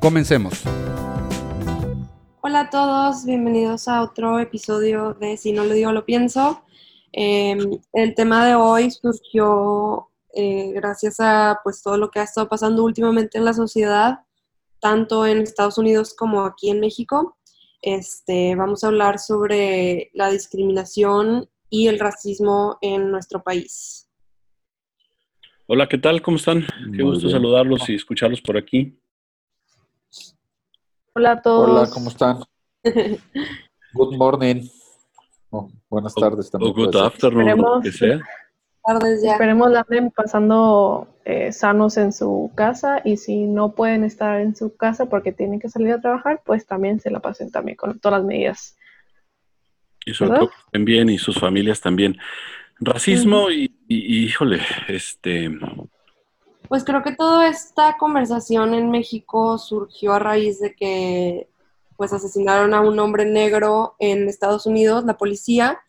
Comencemos. Hola a todos, bienvenidos a otro episodio de Si no lo digo, lo pienso. Eh, el tema de hoy surgió eh, gracias a pues todo lo que ha estado pasando últimamente en la sociedad, tanto en Estados Unidos como aquí en México. Este, vamos a hablar sobre la discriminación y el racismo en nuestro país. Hola, ¿qué tal? ¿Cómo están? Qué Muy gusto bien. saludarlos y escucharlos por aquí. Hola a todos. Hola, ¿cómo están? Good morning. Oh, buenas tardes O también. good puede ser. afternoon, lo Esperemos. que sea. Tardes ya. Esperemos la anden pasando eh, sanos en su casa y si no pueden estar en su casa porque tienen que salir a trabajar, pues también se la pasen también con todas las medidas. Y sobre ¿Verdad? todo que estén bien y sus familias también. Racismo y, y- y, híjole, este, Pues creo que toda esta conversación en México surgió a raíz de que pues asesinaron a un hombre negro en Estados Unidos, la policía,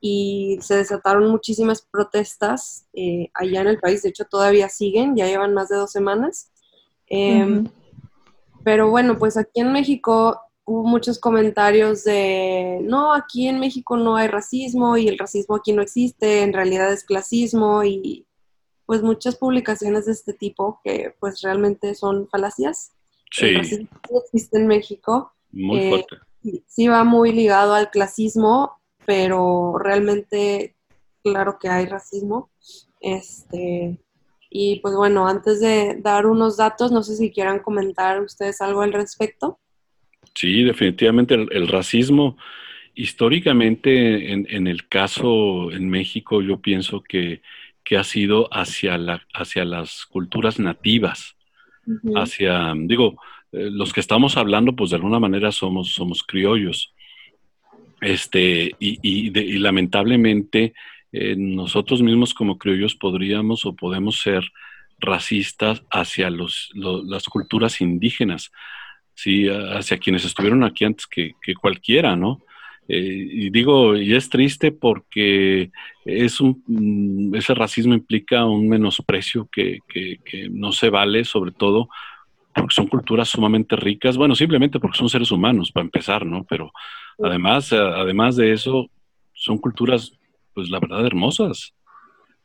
y se desataron muchísimas protestas eh, allá en el país. De hecho, todavía siguen, ya llevan más de dos semanas. Eh, Ujú. Pero bueno, pues aquí en México hubo muchos comentarios de, no, aquí en México no hay racismo y el racismo aquí no existe, en realidad es clasismo y pues muchas publicaciones de este tipo que pues realmente son falacias. Sí, existe en México, muy eh, fuerte. sí, sí va muy ligado al clasismo, pero realmente claro que hay racismo. Este, y pues bueno, antes de dar unos datos, no sé si quieran comentar ustedes algo al respecto. Sí, definitivamente el, el racismo, históricamente en, en el caso en México, yo pienso que, que ha sido hacia, la, hacia las culturas nativas. Hacia, digo, eh, los que estamos hablando, pues de alguna manera somos, somos criollos. Este, y, y de- y lamentablemente eh, nosotros mismos como criollos podríamos o podemos ser racistas hacia los, lo- las culturas indígenas, ¿sí? hacia quienes estuvieron aquí antes que, que cualquiera, ¿no? Y digo, y es triste porque es un, mm, ese racismo implica un menosprecio que, que- que no se vale, sobre todo porque son culturas sumamente ricas, bueno, simplemente porque son seres humanos, para empezar, ¿no? Pero además, eh, además de eso, son culturas, pues la verdad, hermosas,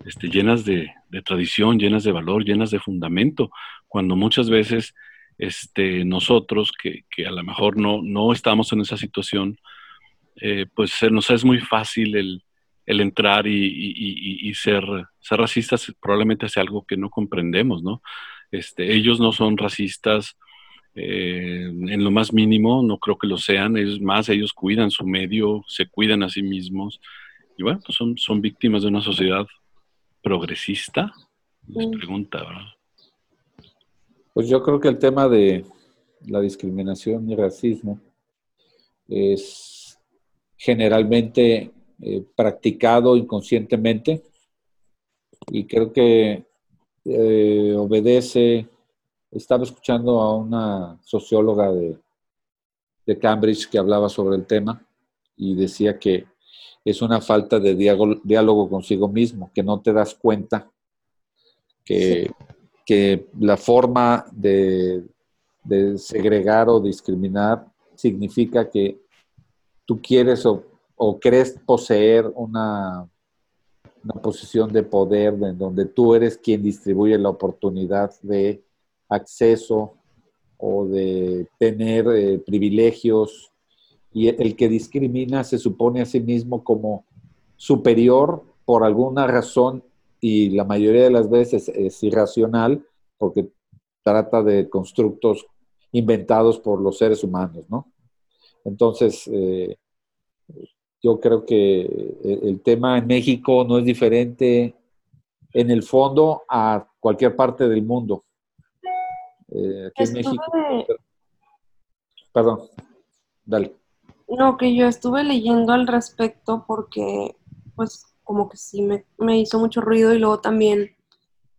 este, llenas de, de tradición, llenas de valor, llenas de fundamento, cuando muchas veces este, nosotros, que, que a lo mejor no, no estamos en esa situación, eh, pues se nos es muy fácil el, el entrar y, y- y- y ser, ser racistas probablemente hacia algo que no comprendemos, ¿no? Este, ellos no son racistas eh, en lo más mínimo, no creo que lo sean, es más, ellos cuidan su medio, se cuidan a sí mismos, y bueno, pues son, son víctimas de una sociedad progresista, es Mm. pregunta, ¿verdad? Pues yo creo que el tema de la discriminación y racismo es generalmente eh, practicado inconscientemente y creo que eh, obedece, estaba escuchando a una socióloga de, de Cambridge que hablaba sobre el tema y decía que es una falta de diálogo, diálogo consigo mismo, que no te das cuenta que, que la forma de, de segregar o discriminar significa que tú quieres o, o crees poseer una, una posición de poder en donde tú eres quien distribuye la oportunidad de acceso o de tener eh, privilegios y el que discrimina se supone a sí mismo como superior por alguna razón y la mayoría de las veces es irracional porque trata de constructos inventados por los seres humanos, ¿no? Entonces, eh, yo creo que el, el tema en México no es diferente en el fondo a cualquier parte del mundo. Eh, aquí en Estuve, México. Perdón, dale. No, que yo estuve leyendo al respecto porque, pues, como que sí me, me hizo mucho ruido y luego también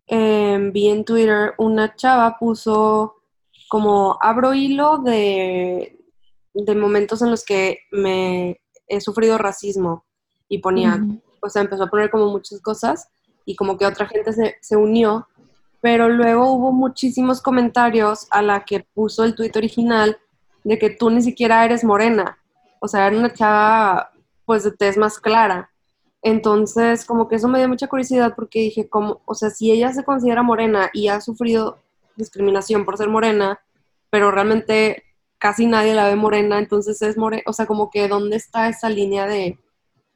eh, vi en Twitter una chava puso como abro hilo de, de momentos en los que me he sufrido racismo y ponía, o sea, empezó a poner como muchas cosas y como que otra gente se, se unió, pero luego hubo muchísimos comentarios a la que puso el tweet original de que tú ni siquiera eres morena, o sea, era una chava pues de tez más clara. Entonces, como que eso me dio mucha curiosidad porque dije, como, o sea, si ella se considera morena y ha sufrido discriminación por ser morena, pero realmente casi nadie la ve morena, entonces es morena, o sea, como que dónde está esa línea de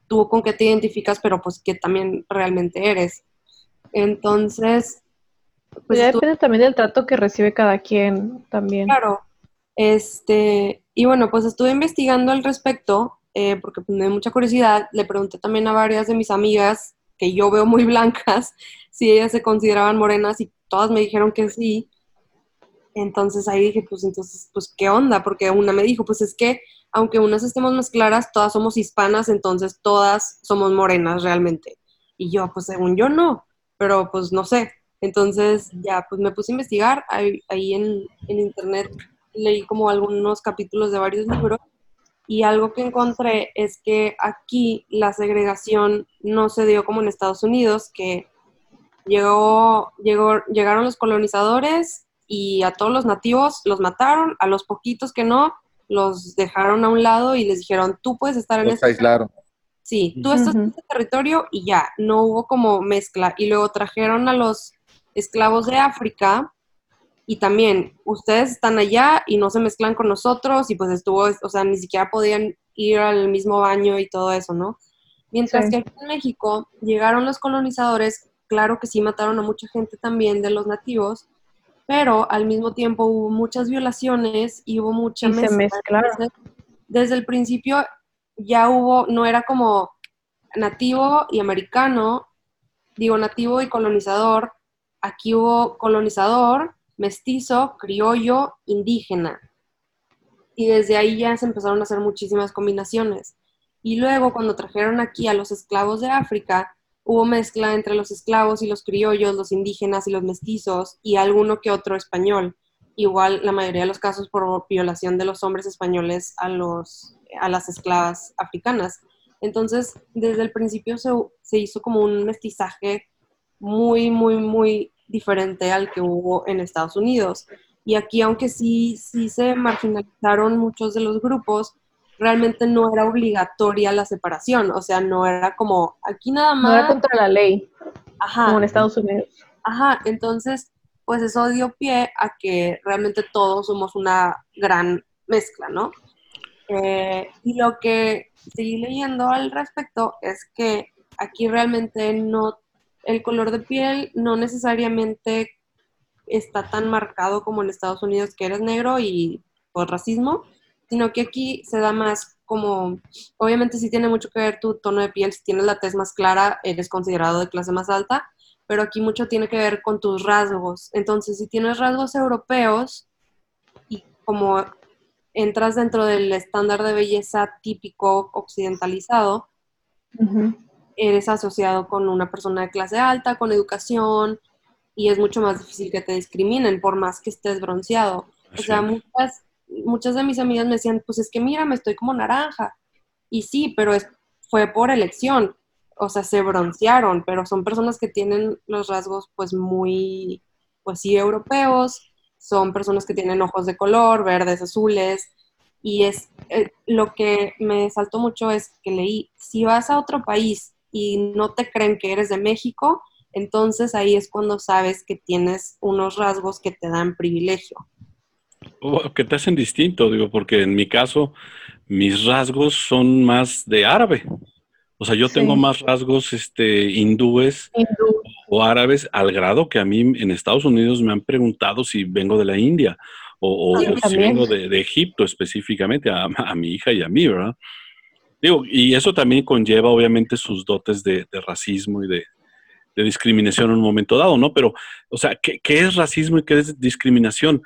tú con qué te identificas, pero pues que también realmente eres. Entonces, pues ya depende también del trato que recibe cada quien también. Claro. Este, y bueno, pues estuve investigando al respecto, eh, porque pues, me dio mucha curiosidad. Le pregunté también a varias de mis amigas, que yo veo muy blancas, si ellas se consideraban morenas y todas me dijeron que sí. Entonces ahí dije, pues entonces, pues qué onda, porque una me dijo, pues es que aunque unas estemos más claras, todas somos hispanas, entonces todas somos morenas realmente. Y yo, pues según yo no, pero pues no sé. Entonces ya, pues me puse a investigar ahí, ahí en, en internet, leí como algunos capítulos de varios libros y algo que encontré es que aquí la segregación no se dio como en Estados Unidos, que llegó, llegó, llegaron los colonizadores y a todos los nativos los mataron, a los poquitos que no, los dejaron a un lado y les dijeron, tú puedes estar en Los este aislaron. Sí, tú estás en este territorio y ya, no hubo como mezcla. Y luego trajeron a los esclavos de África y también ustedes están allá y no se mezclan con nosotros y pues estuvo, o sea, ni siquiera podían ir al mismo baño y todo eso, ¿no? Mientras Sí. que aquí en México llegaron los colonizadores, claro que sí mataron a mucha gente también de los nativos, pero al mismo tiempo hubo muchas violaciones y hubo mucha Y se mezcla. mezclaron. Entonces, desde el principio ya hubo, no era como nativo y americano, digo nativo y colonizador, aquí hubo colonizador, mestizo, criollo, indígena. Y desde ahí ya se empezaron a hacer muchísimas combinaciones. Y luego cuando trajeron aquí a los esclavos de África, hubo mezcla entre los esclavos y los criollos, los indígenas y los mestizos, y alguno que otro español. Igual la mayoría de los casos por violación de los hombres españoles a, los, a las esclavas africanas. Entonces, desde el principio se, se hizo como un mestizaje muy, muy, muy diferente al que hubo en Estados Unidos. Y aquí, aunque sí, sí se marginalizaron muchos de los grupos, realmente no era obligatoria la separación. O sea, no era como, aquí nada No era más. contra la ley, Ajá. como en Estados Unidos. Ajá, entonces, pues eso dio pie a que realmente todos somos una gran mezcla, ¿no? Eh, y lo que seguí leyendo al respecto es que aquí realmente no, el color de piel no necesariamente está tan marcado como en Estados Unidos que eres negro y por racismo, sino que aquí se da más como, obviamente sí tiene mucho que ver tu tono de piel, si tienes la tez más clara, eres considerado de clase más alta, pero aquí mucho tiene que ver con tus rasgos. Entonces, si tienes rasgos europeos y como entras dentro del estándar de belleza típico occidentalizado, eres asociado con una persona de clase alta, con educación, y es mucho más difícil que te discriminen por más que estés bronceado. O sea, muchas, muchas de mis amigas me decían, pues es que mira, me estoy como naranja. Y sí, pero es, fue por elección. O sea, se broncearon, pero son personas que tienen los rasgos pues muy, pues sí, europeos. Son personas que tienen ojos de color, verdes, azules. Y es eh, lo que me saltó mucho es que leí, si vas a otro país y no te creen que eres de México, entonces ahí es cuando sabes que tienes unos rasgos que te dan privilegio. O que te hacen distinto, digo, porque en mi caso, mis rasgos son más de árabe. O sea, yo Sí. tengo más rasgos este, hindúes Hindú. o árabes, al grado que a mí en Estados Unidos me han preguntado si vengo de la India o, o- o si vengo de, de Egipto específicamente, a, a mi hija y a mí, ¿verdad? Digo, y eso también conlleva obviamente sus dotes de, de racismo y de, de discriminación en un momento dado, ¿no? Pero, o sea, ¿qué, qué es racismo y qué es discriminación?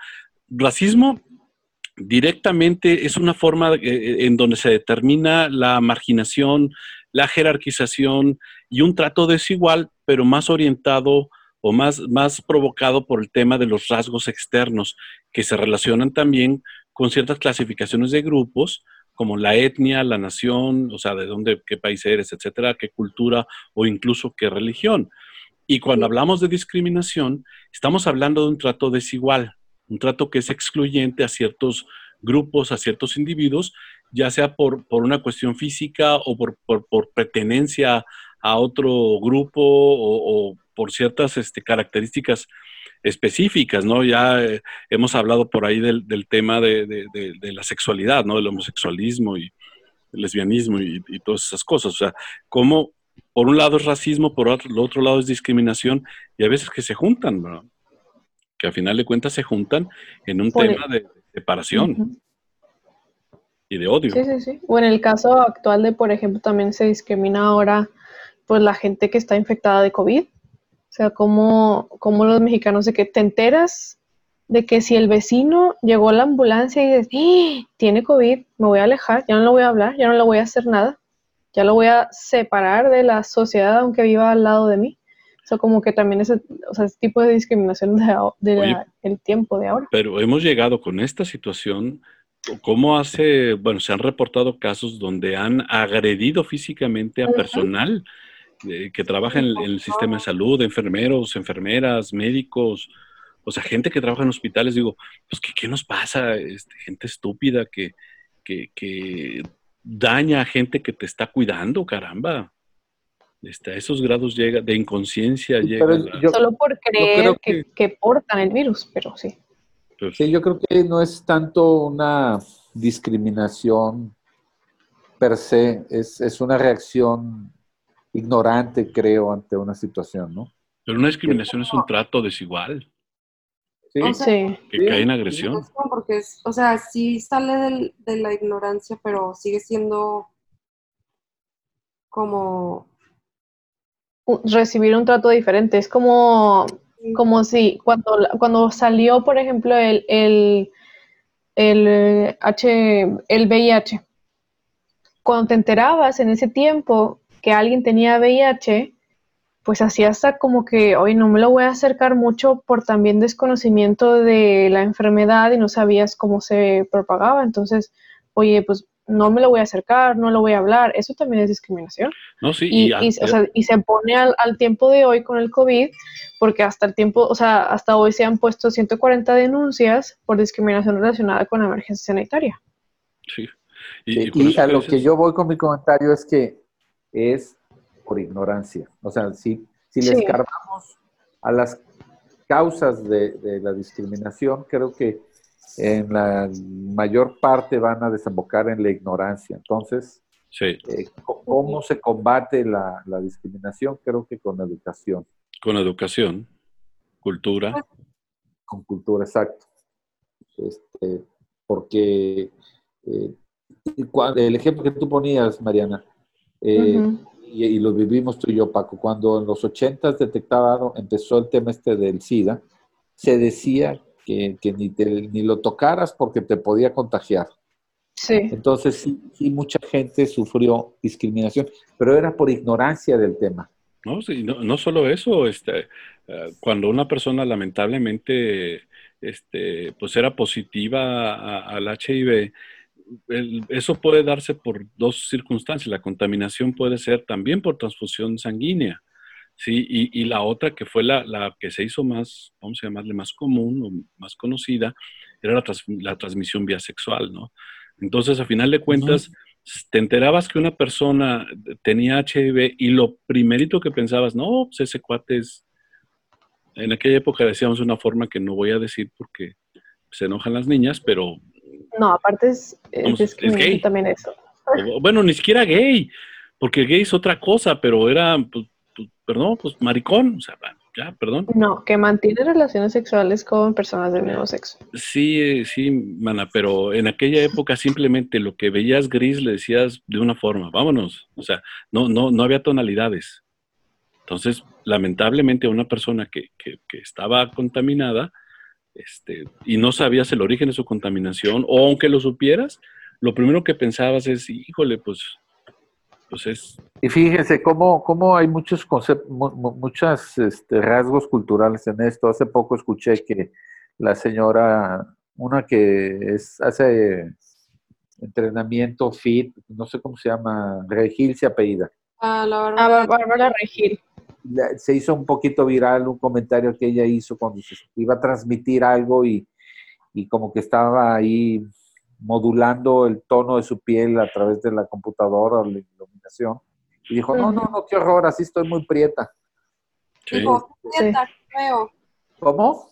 Racismo directamente es una forma eh, en donde se determina la marginación, la jerarquización y un trato desigual, pero más orientado o más, más provocado por el tema de los rasgos externos que se relacionan también con ciertas clasificaciones de grupos, como la etnia, la nación, o sea, de dónde, qué país eres, etcétera, qué cultura o incluso qué religión. Y cuando hablamos de discriminación, estamos hablando de un trato desigual, un trato que es excluyente a ciertos grupos, a ciertos individuos, ya sea por, por una cuestión física o por, por, por pertenencia a otro grupo o, por ciertas este, características específicas, ¿no? Ya eh, hemos hablado por ahí del, tema de, de, la sexualidad, ¿no? Del homosexualismo y el lesbianismo y, y, todas esas cosas. O sea, cómo por un lado es racismo, por otro, el otro lado es discriminación y a veces que se juntan, ¿no? Que a final de cuentas se juntan en un tema de separación y de odio. Sí, sí, sí. O en el caso actual de, por ejemplo, también se discrimina ahora pues la gente que está infectada de COVID. O sea, como, como los mexicanos de que te enteras de que si el vecino llegó a la ambulancia y dice, ¡Ah! tiene COVID, me voy a alejar, ya no le voy a hablar, ya no le voy a hacer nada, ya lo voy a separar de la sociedad aunque viva al lado de mí. O sea, como que también ese, o sea, ese tipo de discriminación de, el tiempo de ahora. Pero hemos llegado con esta situación, ¿cómo hace, bueno, se han reportado casos donde han agredido físicamente a personal eh, que trabaja en, el sistema de salud, enfermeros, enfermeras, médicos, o sea, gente que trabaja en hospitales, digo, pues, ¿qué, qué nos pasa? Este, gente estúpida que, que, que daña a gente que te está cuidando, caramba. Este, a esos grados llega, de inconsciencia llega. Solo por creer que, portan el virus, pero sí. Pues sí, yo creo que no es tanto una discriminación per se, es, es una reacción ignorante, creo, ante una situación, ¿no? Pero una discriminación es un trato desigual. Sí. Que cae en agresión. Porque, o sea, sí sale de la ignorancia, pero sigue siendo como... Recibir un trato diferente. Es como, como si cuando, cuando salió, por ejemplo, el, el, el, H, el VIH, cuando te enterabas en ese tiempo que alguien tenía VIH, pues así hasta como que hoy no me lo voy a acercar mucho por también desconocimiento de la enfermedad y no sabías cómo se propagaba. Entonces, oye, pues no me lo voy a acercar, no lo voy a hablar. Eso también es discriminación. No, sí. Y, y, se pone al, tiempo de hoy con el COVID, porque hasta el tiempo, o sea, hasta hoy se han puesto 140 denuncias por discriminación relacionada con la emergencia sanitaria. Sí. Y, a lo que yo voy con mi comentario es que es por ignorancia. O sea, si, si le escarbamos a las causas de, la discriminación, creo que en la mayor parte van a desembocar en la ignorancia. Entonces, sí. Eh, ¿cómo se combate la, discriminación? Creo que con educación. Con educación, cultura. Con cultura, exacto. Este, porque eh, el ejemplo que tú ponías, Mariana, eh, y, lo vivimos tú y yo, Paco, cuando en los 80 detectaban, empezó el tema este del SIDA, se decía que, ni, ni lo tocaras porque te podía contagiar. Sí. Entonces, sí, sí, mucha gente sufrió discriminación, pero era por ignorancia del tema. No, sí, no, no solo eso, este, eh, cuando una persona lamentablemente este, pues era positiva al HIV, eso puede darse por dos circunstancias. La contaminación puede ser también por transfusión sanguínea, ¿sí? Y, la otra que fue la, la, que se hizo más, vamos a llamarle más común o más conocida, era la, la transmisión vía sexual, ¿no? Entonces, a final de cuentas, te enterabas que una persona tenía HIV y lo primerito que pensabas, no, pues ese cuate es... En aquella época decíamos una forma que no voy a decir porque se enojan las niñas, pero no, aparte es, es, gay. también eso. Bueno, ni siquiera gay, porque gay es otra cosa, pero era, pues, pues, perdón, pues maricón, o sea, ya, perdón. No, que mantiene relaciones sexuales con personas del mismo sexo. Sí, sí, mana, pero en aquella época simplemente lo que veías gris le decías de una forma, vámonos, o sea, no, no, no había tonalidades. Entonces, lamentablemente, una persona que, que, que estaba contaminada, este, y no sabías el origen de su contaminación, o aunque lo supieras, lo primero que pensabas es, híjole, pues, Y fíjense cómo, cómo hay muchos conceptos, muchos este, rasgos culturales en esto. Hace poco escuché que la señora, una que es, hace entrenamiento fit, no sé cómo se llama, Regil se apellida. Ah, la Ah, Bárbara Regil. Se hizo un poquito viral un comentario que ella hizo cuando se iba a transmitir algo y, y como que estaba ahí modulando el tono de su piel a través de la computadora o la iluminación. Y dijo, no, no, no, qué horror, así estoy muy prieta. Sí. Dijo, Sí. "Neta, qué feo. ¿Cómo?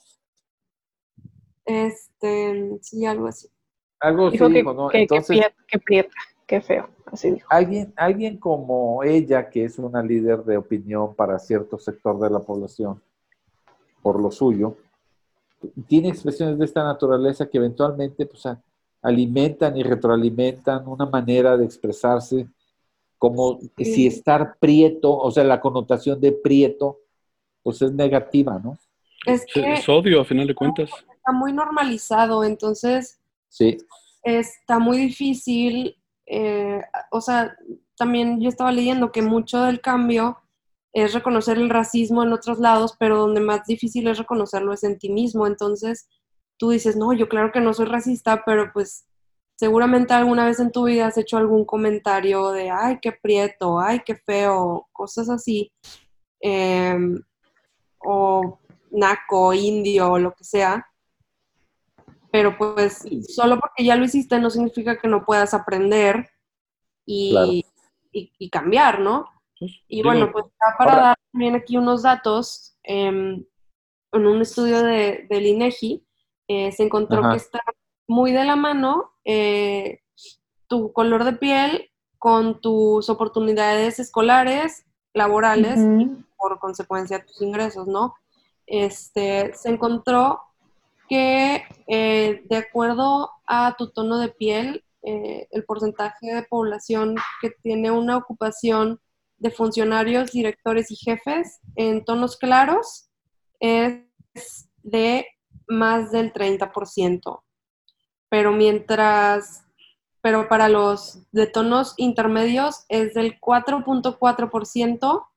Este, sí, algo así. Algo Dijo así que, dijo, ¿no? que, que Entonces, prieta, que prieta, qué feo, así dijo. alguien, alguien como ella, que es una líder de opinión para cierto sector de la población, por lo suyo, tiene expresiones de esta naturaleza que eventualmente pues, a- alimentan y retroalimentan una manera de expresarse como si estar prieto, o sea, la connotación de prieto, pues es negativa, ¿no? Es Es, que es odio, a final de cuentas. está muy normalizado, entonces Sí, está muy difícil, eh, o sea, también yo estaba leyendo que mucho del cambio es reconocer el racismo en otros lados, pero donde más difícil es reconocerlo es en ti mismo. Entonces, tú dices, no, yo claro que no soy racista, pero pues seguramente alguna vez en tu vida has hecho algún comentario de, ay, qué prieto, ay, qué feo, cosas así, em, o naco, indio, o lo que sea. Pero pues solo porque ya lo hiciste no significa que no puedas aprender y, Claro. y- y cambiar, ¿no? Y bueno, pues ya para ahora- dar también aquí unos datos, em, en un estudio de, del INEGI eh, se encontró Ajá. que está muy de la mano eh, tu color de piel con tus oportunidades escolares, laborales y por consecuencia tus ingresos, ¿no? Este, se encontró que eh, de acuerdo a tu tono de piel, eh, el porcentaje de población que tiene una ocupación de funcionarios, directores y jefes en tonos claros es de más del 30%. Pero mientras, pero para los de tonos intermedios es del 4.4%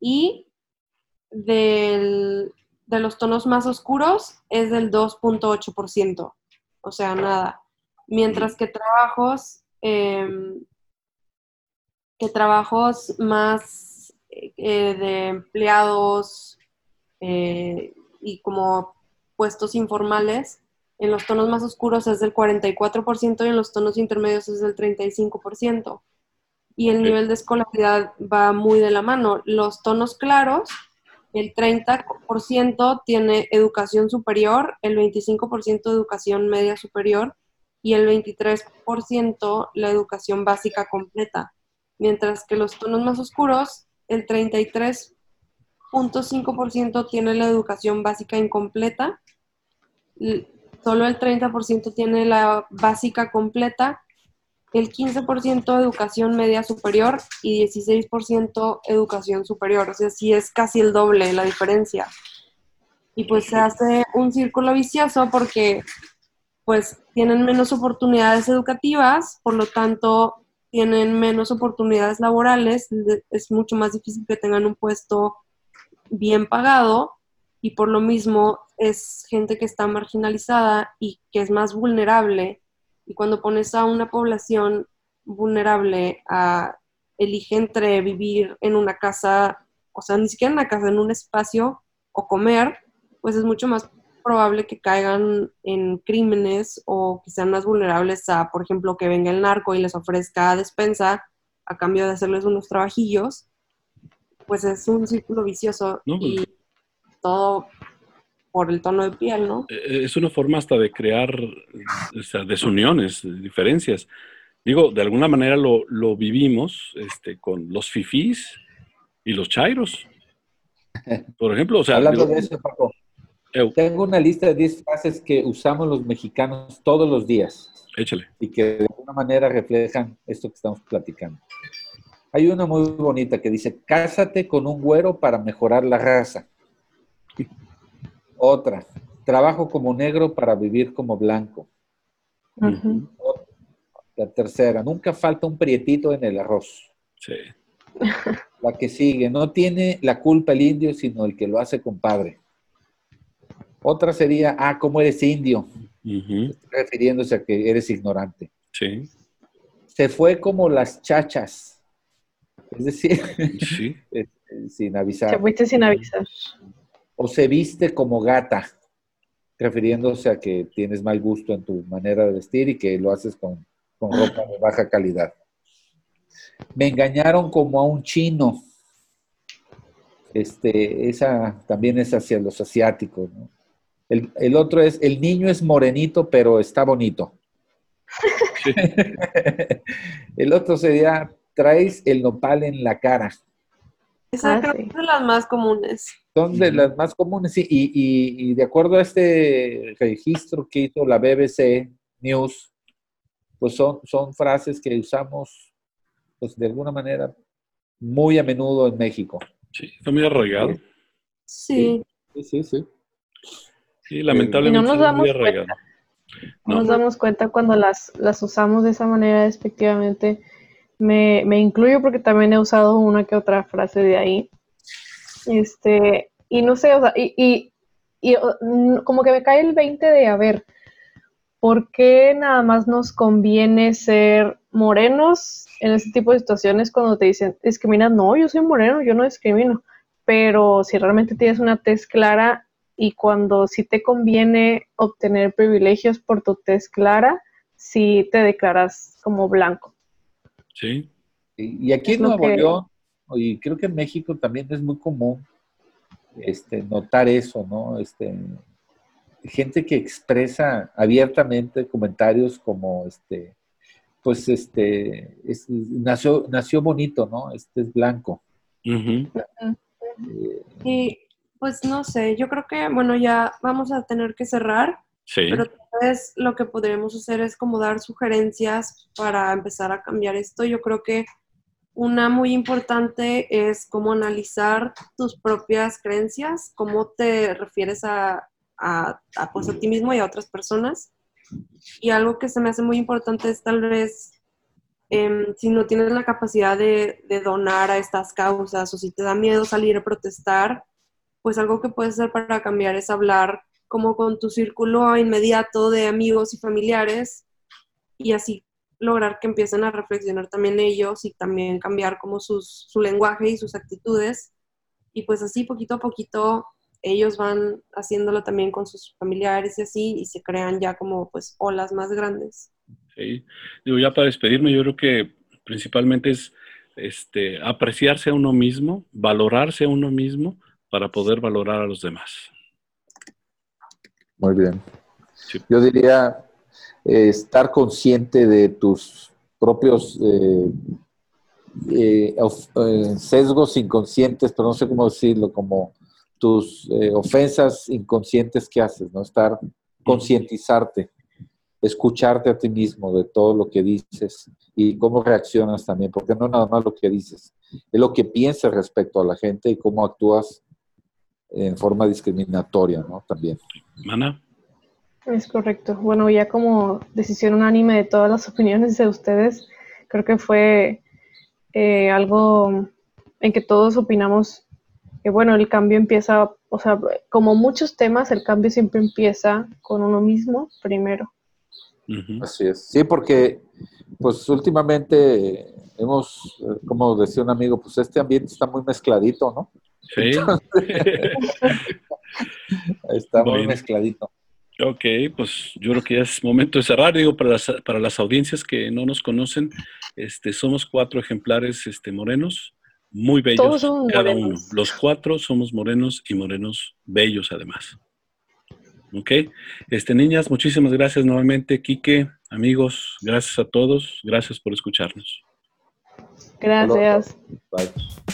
y del, de los tonos más oscuros es del 2.8%. O sea, nada. Mientras que trabajos, em, que trabajos más eh, de empleados eh, y como puestos informales, en los tonos más oscuros es del 44% y en los tonos intermedios es del 35%. Y el nivel de escolaridad va muy de la mano. Los tonos claros, el 30% tiene educación superior, el 25% educación media superior y el 23% la educación básica completa. Mientras que los tonos más oscuros, el 33.5% tiene la educación básica incompleta, solo el 30% tiene la básica completa, el 15% educación media superior y 16% educación superior. O sea, sí es casi el doble la diferencia. Y pues se hace un círculo vicioso porque pues tienen menos oportunidades educativas, por lo tanto tienen menos oportunidades laborales, es mucho más difícil que tengan un puesto bien pagado y por lo mismo es gente que está marginalizada y que es más vulnerable. Y cuando pones a una población vulnerable a elige entre vivir en una casa, o sea, ni siquiera en una casa, en un espacio o comer, pues es mucho más probable que caigan en crímenes o que sean más vulnerables a, por ejemplo, que venga el narco y les ofrezca despensa a cambio de hacerles unos trabajillos, pues es un círculo vicioso No, pues- y todo por el tono de piel, ¿no? Eh, Es una forma hasta de crear o sea, desuniones, diferencias. Digo, de alguna manera lo, lo vivimos este, con los fifís y los chairos. Por ejemplo, o sea, Hablando digo, de eso, Paco, eu, tengo una lista de 10 frases que usamos los mexicanos todos los días échale. y que de alguna manera reflejan esto que estamos platicando. Hay una muy bonita que dice, cásate con un güero para mejorar la raza. Otra, trabajo como negro para vivir como blanco. La tercera, nunca falta un prietito en el arroz. Sí. La que sigue, no tiene la culpa el indio, sino el que lo hace compadre. Otra sería, ah, ¿cómo eres indio? Refiriéndose a que eres ignorante. Sí. Se fue como las chachas. Es decir, Sí. eh, sin Se avisar. fuiste sin avisar. O se viste como gata, refiriéndose a que tienes mal gusto en tu manera de vestir y que lo haces con, con ropa de baja calidad. Me engañaron como a un chino. Este, esa también es hacia los asiáticos. ¿no? El, el otro es, el niño es morenito, pero está bonito. Sí. el otro sería, traes el nopal en la cara. Esa Ah, creo sí. es de las más comunes. Son de las más comunes, sí, y, y- y de acuerdo a este registro que hizo la BBC News, pues son, son frases que usamos, pues de alguna manera, muy a menudo en México. Sí. Está muy arraigado. Sí. Sí, sí, sí. Sí, lamentablemente Y no nos está muy damos arraigado. No nos No. damos cuenta cuando las, las usamos de esa manera despectivamente. Me, incluyo porque también he usado una que otra frase de ahí. Este, y no sé, o sea, y, y, como que me cae el 20 de, a ver, ¿por qué nada más nos conviene ser morenos en ese tipo de situaciones cuando te dicen, discriminas? No, yo soy moreno, yo no discrimino. Pero si realmente tienes una tez clara y cuando sí te conviene obtener privilegios por tu tez clara, sí te declaras como blanco. Sí. Y, y aquí Es en Nuevo que- León, y creo que en México también es muy común este, notar eso, ¿no? Este, gente que expresa abiertamente comentarios como, este, pues, este, es- nació, nació bonito, ¿no? Este es blanco. Eh, Y pues no sé, yo creo que, bueno, ya vamos a tener que cerrar, Sí. pero vez lo que podremos hacer es como dar sugerencias para empezar a cambiar esto. Yo creo que una muy importante es cómo analizar tus propias creencias, cómo te refieres a, a, a, pues, a ti mismo y a otras personas. Y algo que se me hace muy importante es tal vez em, si no tienes la capacidad de, de donar a estas causas o si te da miedo salir a protestar, pues algo que puedes hacer para cambiar es hablar como con tu círculo inmediato de amigos y familiares y así lograr que empiecen a reflexionar también ellos y también cambiar como sus, su lenguaje y sus actitudes. Y pues así poquito a poquito ellos van haciéndolo también con sus familiares y así y se crean ya como pues olas más grandes. Sí. Digo, ya para despedirme, yo creo que principalmente es este, apreciarse a uno mismo, valorarse a uno mismo para poder valorar a los demás. Muy bien. Sí. Yo diría eh, estar consciente de tus propios eh, eh, of- eh, sesgos inconscientes, pero no sé cómo decirlo, como tus ofensas inconscientes que haces, ¿no? Estar, concientizarte, escucharte a ti mismo de todo lo que dices y cómo reaccionas también, porque no nada más lo que dices, es lo que piensas respecto a la gente y cómo actúas en forma discriminatoria, ¿no? También. Mana, Es correcto. Bueno, ya como decisión unánime de todas las opiniones de ustedes, creo que fue eh, algo en que todos opinamos que, bueno, el cambio empieza, o sea, como muchos temas, el cambio siempre empieza con uno mismo primero. Así es. Sí, porque pues últimamente hemos, eh, como decía un amigo, pues este ambiente está muy mezcladito, ¿no? Sí. Está muy Bueno. mezcladito. Ok, pues yo creo que ya es momento de cerrar. Digo, para las, para las audiencias que no nos conocen, este, somos cuatro ejemplares este, morenos, muy bellos Todos somos cada morenos. uno. Los cuatro somos morenos y morenos bellos además. Ok, este, niñas, muchísimas gracias nuevamente. Quique, amigos, gracias a todos. Gracias por escucharnos. Gracias. Bye.